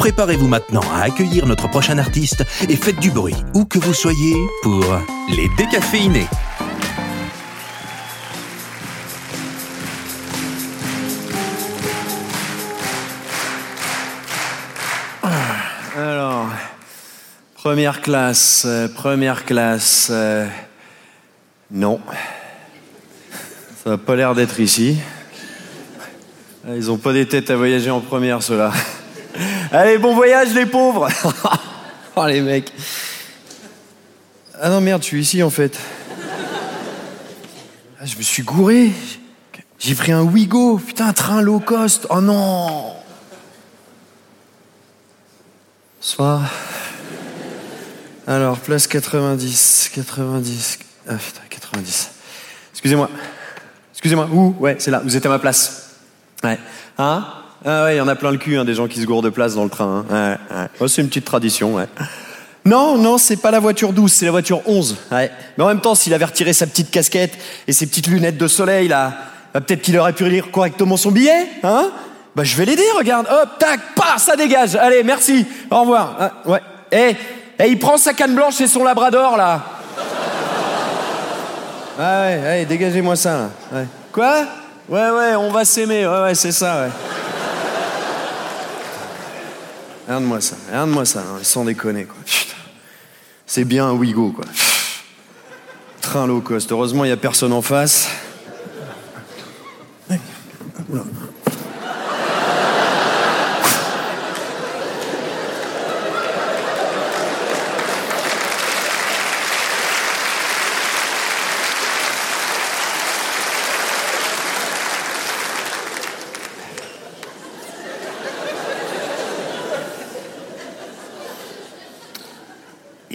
Préparez-vous maintenant à accueillir notre prochain artiste et faites du bruit, où que vous soyez, pour les décaféinés. Alors, première classe, euh, première classe. euh, non. Ça n'a pas l'air d'être ici. Ils ont pas des têtes à voyager en première, ceux-là. Allez, bon voyage, les pauvres Oh, les mecs. Ah non, merde, je suis ici, en fait. Ah, je me suis gouré. J'ai pris un Wigo. Putain, un train low cost. Oh non Soir. Alors, place 90. 90. Ah putain, 90. Excusez-moi. Excusez-moi. Où? Ouais, c'est là. Vous êtes à ma place. Ouais. Hein? Ah ouais, il y en a plein le cul, hein, des gens qui se gourent de place dans le train. hein. Ouais, ouais. Oh, c'est une petite tradition, ouais. Non, non, c'est pas la voiture 12, c'est la voiture 11. Ouais. Mais en même temps, s'il avait retiré sa petite casquette et ses petites lunettes de soleil, là, bah, peut-être qu'il aurait pu lire correctement son billet, hein Bah, je vais l'aider, regarde. Hop, tac, pas, ça dégage. Allez, merci. Au revoir. Ah, ouais. Eh, eh, il prend sa canne blanche et son labrador, là. Ah ouais, allez, dégagez-moi ça, là. Ouais. Quoi? Ouais, ouais, on va s'aimer. Ouais, ouais, c'est ça, ouais. Regarde-moi ça, regarde-moi ça, hein, sans déconner, quoi. C'est bien un Wigo, quoi. Train low cost. Heureusement, il n'y a personne en face.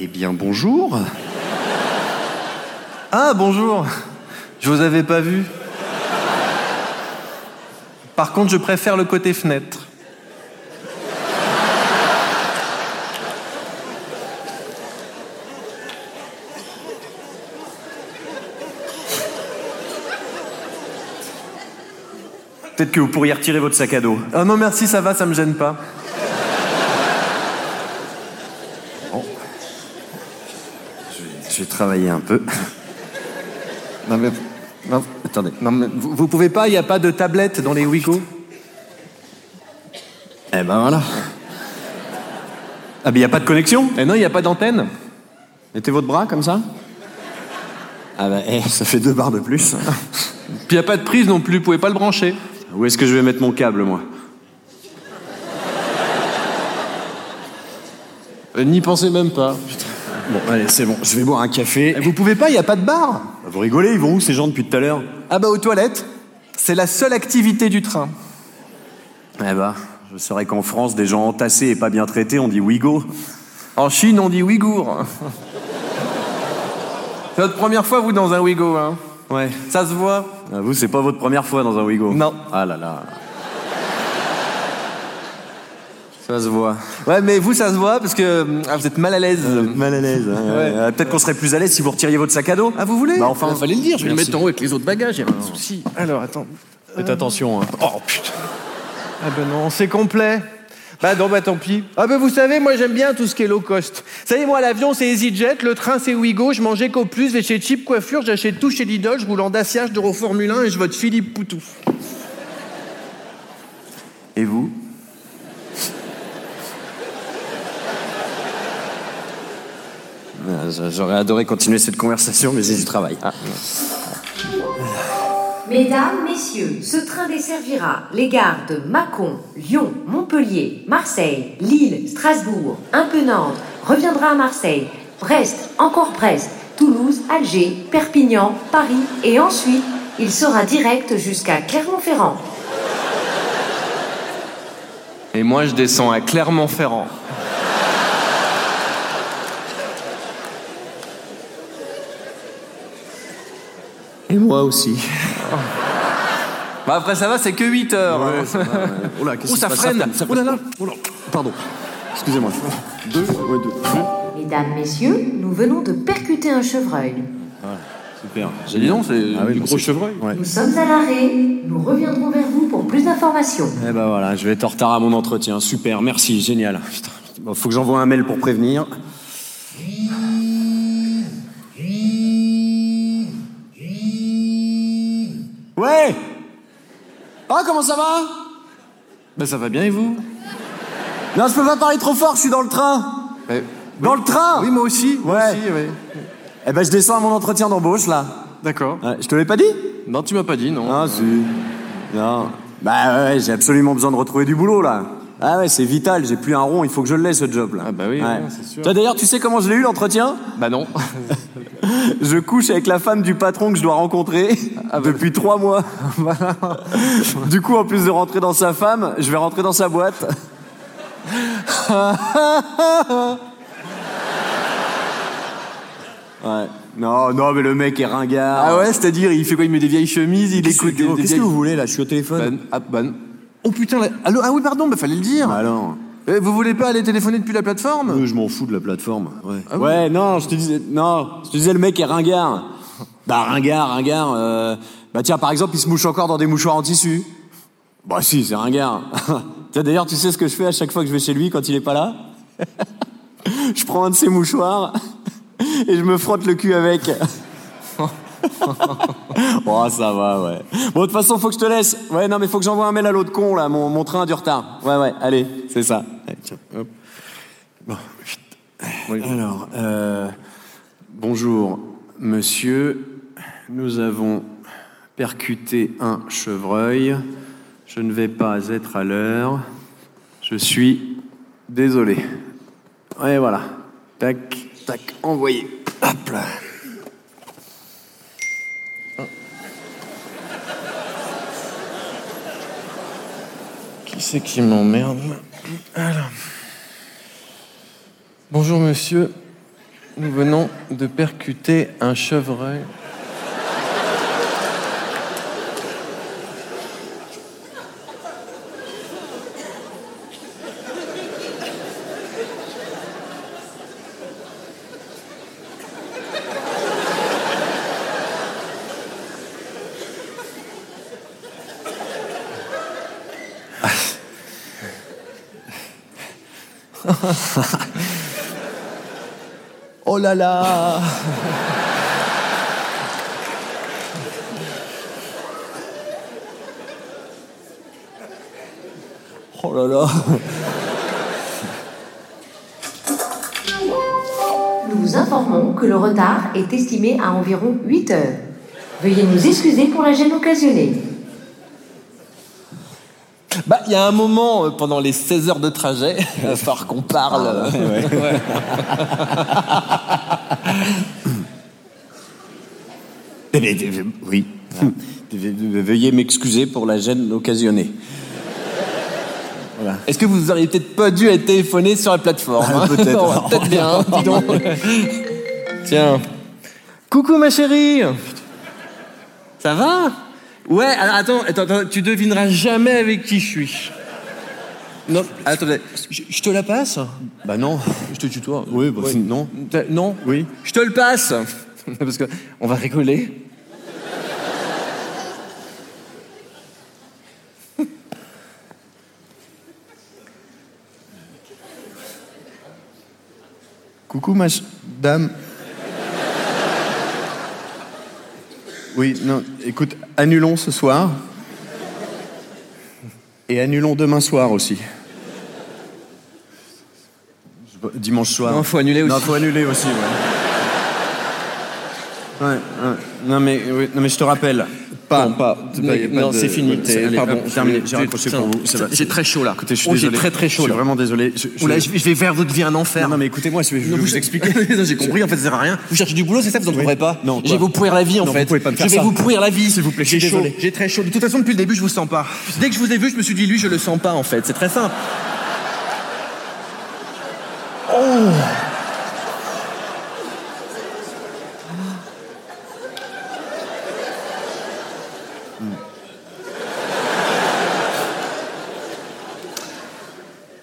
Eh bien, bonjour. Ah, bonjour. Je vous avais pas vu. Par contre, je préfère le côté fenêtre. Peut-être que vous pourriez retirer votre sac à dos. Ah non, merci, ça va, ça me gêne pas. Je vais travailler un peu. Non, mais. Non, attendez. Non, mais vous, vous pouvez pas, il n'y a pas de tablette dans les Wigo Eh ben voilà. Ah, mais il n'y a pas de connexion? Eh non, il n'y a pas d'antenne. Mettez votre bras comme ça. Ah bah, eh, ça fait deux barres de plus. Puis il n'y a pas de prise non plus, vous pouvez pas le brancher. Où est-ce que je vais mettre mon câble, moi? Euh, N'y pensez même pas. Bon, allez, c'est bon. Je vais boire un café. Vous pouvez pas, il n'y a pas de bar. Vous rigolez, ils vont où ces gens depuis tout à l'heure? Ah bah aux toilettes, c'est la seule activité du train. Eh bah, je saurais qu'en France, des gens entassés et pas bien traités, on dit Wigo. En Chine, on dit Ouïghour. c'est votre première fois, vous, dans un Ouïghour, hein? Ouais. Ça se voit? Ah, vous, c'est pas votre première fois dans un Wigo Non. Ah là là. Ça se voit. Ouais, mais vous, ça se voit parce que ah, vous êtes mal à l'aise. Mal à l'aise. hein, ouais. Euh, Peut-être qu'on serait plus à l'aise si vous retiriez votre sac à dos. Ah, vous voulez Bah, enfin, Il fallait le dire, je vais le mettre en haut avec les autres bagages, y a pas de souci. Alors, attends. Faites attention. hein. Oh putain. Ah ben non, c'est complet. Bah non, bah tant pis. Ah bah vous savez, moi j'aime bien tout ce qui est low cost. Vous savez, moi l'avion c'est EasyJet, le train c'est Ouigo, je mangeais qu'au plus, vais chez Cheap Coiffure, j'achète tout chez Lidl, je roule en Dacia, je dors au Formule 1 et je vote Philippe Poutou. Et vous? J'aurais adoré continuer cette conversation, mais j'ai du travail. Mesdames, Messieurs, ce train desservira les gares de Mâcon, Lyon, Montpellier, Marseille, Lille, Strasbourg, un peu Nantes, reviendra à Marseille, Brest, encore Brest, Toulouse, Alger, Perpignan, Paris et ensuite il sera direct jusqu'à Clermont-Ferrand. Et moi je descends à Clermont-Ferrand. Et moi aussi. Bah après ça va, c'est que 8 heures. hein. Oh là, qu'est-ce Oh, qui ça se passe freine. Ça Oh là là. Oh là. Pardon. Excusez-moi. Deux, ouais, deux. Mesdames, Messieurs, nous venons de percuter un chevreuil. Super. J'ai dit non, c'est Ah oui, du gros chevreuil. Ouais. Nous sommes à l'arrêt. Nous reviendrons vers vous pour plus d'informations. Eh ben voilà, je vais être en retard à mon entretien. Super, merci, génial. Putain, bon, faut que j'envoie un mail pour prévenir. Comment ça va Bah ça va bien et vous Non, je peux pas parler trop fort, je suis dans le train. Bah, Dans le train Oui, moi aussi. Moi Ouais. aussi, ouais. Eh ben, je descends à mon entretien d'embauche, là. D'accord. Ouais, je te l'ai pas dit Non, tu m'as pas dit, non. Ah, si. Non. Bah ouais, j'ai absolument besoin de retrouver du boulot, là. Ah ouais, c'est vital, j'ai plus un rond, il faut que je l'ai, ce job, là. Ah bah oui, Ouais. ouais, c'est sûr. Toi, d'ailleurs, tu sais comment je l'ai eu, l'entretien? Bah non. Je couche avec la femme du patron que je dois rencontrer Ah bah. depuis trois mois. du coup, en plus de rentrer dans sa femme, je vais rentrer dans sa boîte. ouais. Non, non, mais le mec est ringard. Ah ouais, c'est-à-dire, il fait quoi? Il met des vieilles chemises, il écoute des, qu'est-ce que vous voulez là? Je suis au téléphone. Bah, ah, bah, Oh putain, allô Ah oui, pardon, bah fallait le dire. Bah alors. Eh, vous voulez pas aller téléphoner depuis la plateforme? Euh, je m'en fous de la plateforme. Ouais. Ah oui ouais, non, je te disais, non, je te disais le mec est ringard. Bah ringard, ringard. euh, bah tiens, par exemple, il se mouche encore dans des mouchoirs en tissu. Bah si, c'est ringard. Tiens, D'ailleurs, tu sais ce que je fais à chaque fois que je vais chez lui quand il est pas là? Je prends un de ses mouchoirs et je me frotte le cul avec. oh, ça va, ouais. Bon, de toute façon, faut que je te laisse. Ouais, non, mais faut que j'envoie un mail à l'autre con, là. Mon, mon train a du retard. Ouais, ouais, allez, c'est ça. Allez, tiens, hop. Bon, vite. Alors, euh, bonjour, monsieur. Nous avons percuté un chevreuil. Je ne vais pas être à l'heure. Je suis désolé. Ouais, voilà. Tac, tac, envoyé. Hop là. Qui m'emmerde. Bonjour monsieur, nous venons de percuter un chevreuil. Oh là là Oh là là Nous vous informons que le retard est estimé à environ 8 heures. Veuillez nous excuser pour la gêne occasionnée. Il y a un moment euh, pendant les 16 heures de trajet, il va falloir qu'on parle. Ouais. Oui. Ve- Veuillez m'excuser pour la gêne occasionnée. Est-ce que vous auriez peut-être pas dû être téléphoné sur la plateforme hein peut-être. Non, Peut-être bien, hein, dis donc. Tiens. Coucou ma chérie. Ça va? Ouais, attends, attends, tu devineras jamais avec qui je suis. Non, attendez. Je, te la passe Bah non. Je te tutoie. Oui, bah non. Non Oui. Je te le passe Parce que on va rigoler. Coucou, ma dame. Oui, non, écoute, annulons ce soir. Et annulons demain soir aussi. Dimanche soir. Non, faut annuler Non, aussi. faut annuler aussi, ouais. Ouais, ouais. Non, mais, oui, non, mais je te rappelle. Pas. Non, pas. non, c'est fini. C'est-. Je- J'ai vous. très chaud là. Écoutez, je suis Oh, j'ai désolé. très très chaud Je suis vraiment désolé. Je- je- Oula, je, vais- vers votre vie un enfer. Non, non, mais écoutez-moi, je vais, Non, vous expliquer. J'ai compris, en fait, ça sert à rien. Vous cherchez du boulot, c'est ça, vous en trouverez pas Non, Je vais vous pourrir la vie, en Non, fait. vous pouvez pas me faire je vais ça. vous pourrir la vie. S'il vous plaît, j'ai chaud. J'ai très chaud. De toute façon, depuis le début, je vous sens pas. Dès que je vous ai vu, je me suis dit, lui, je le sens pas, en fait. C'est très simple. Oh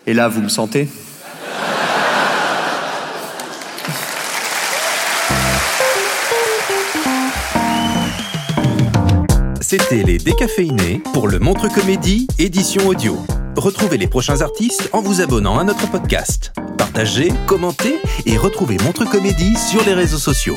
Et là, vous me sentez? C'était les décaféinés pour le Montre Comédie édition audio. Retrouvez les prochains artistes en vous abonnant à notre podcast. Partagez, commentez et retrouvez Montre Comédie sur les réseaux sociaux.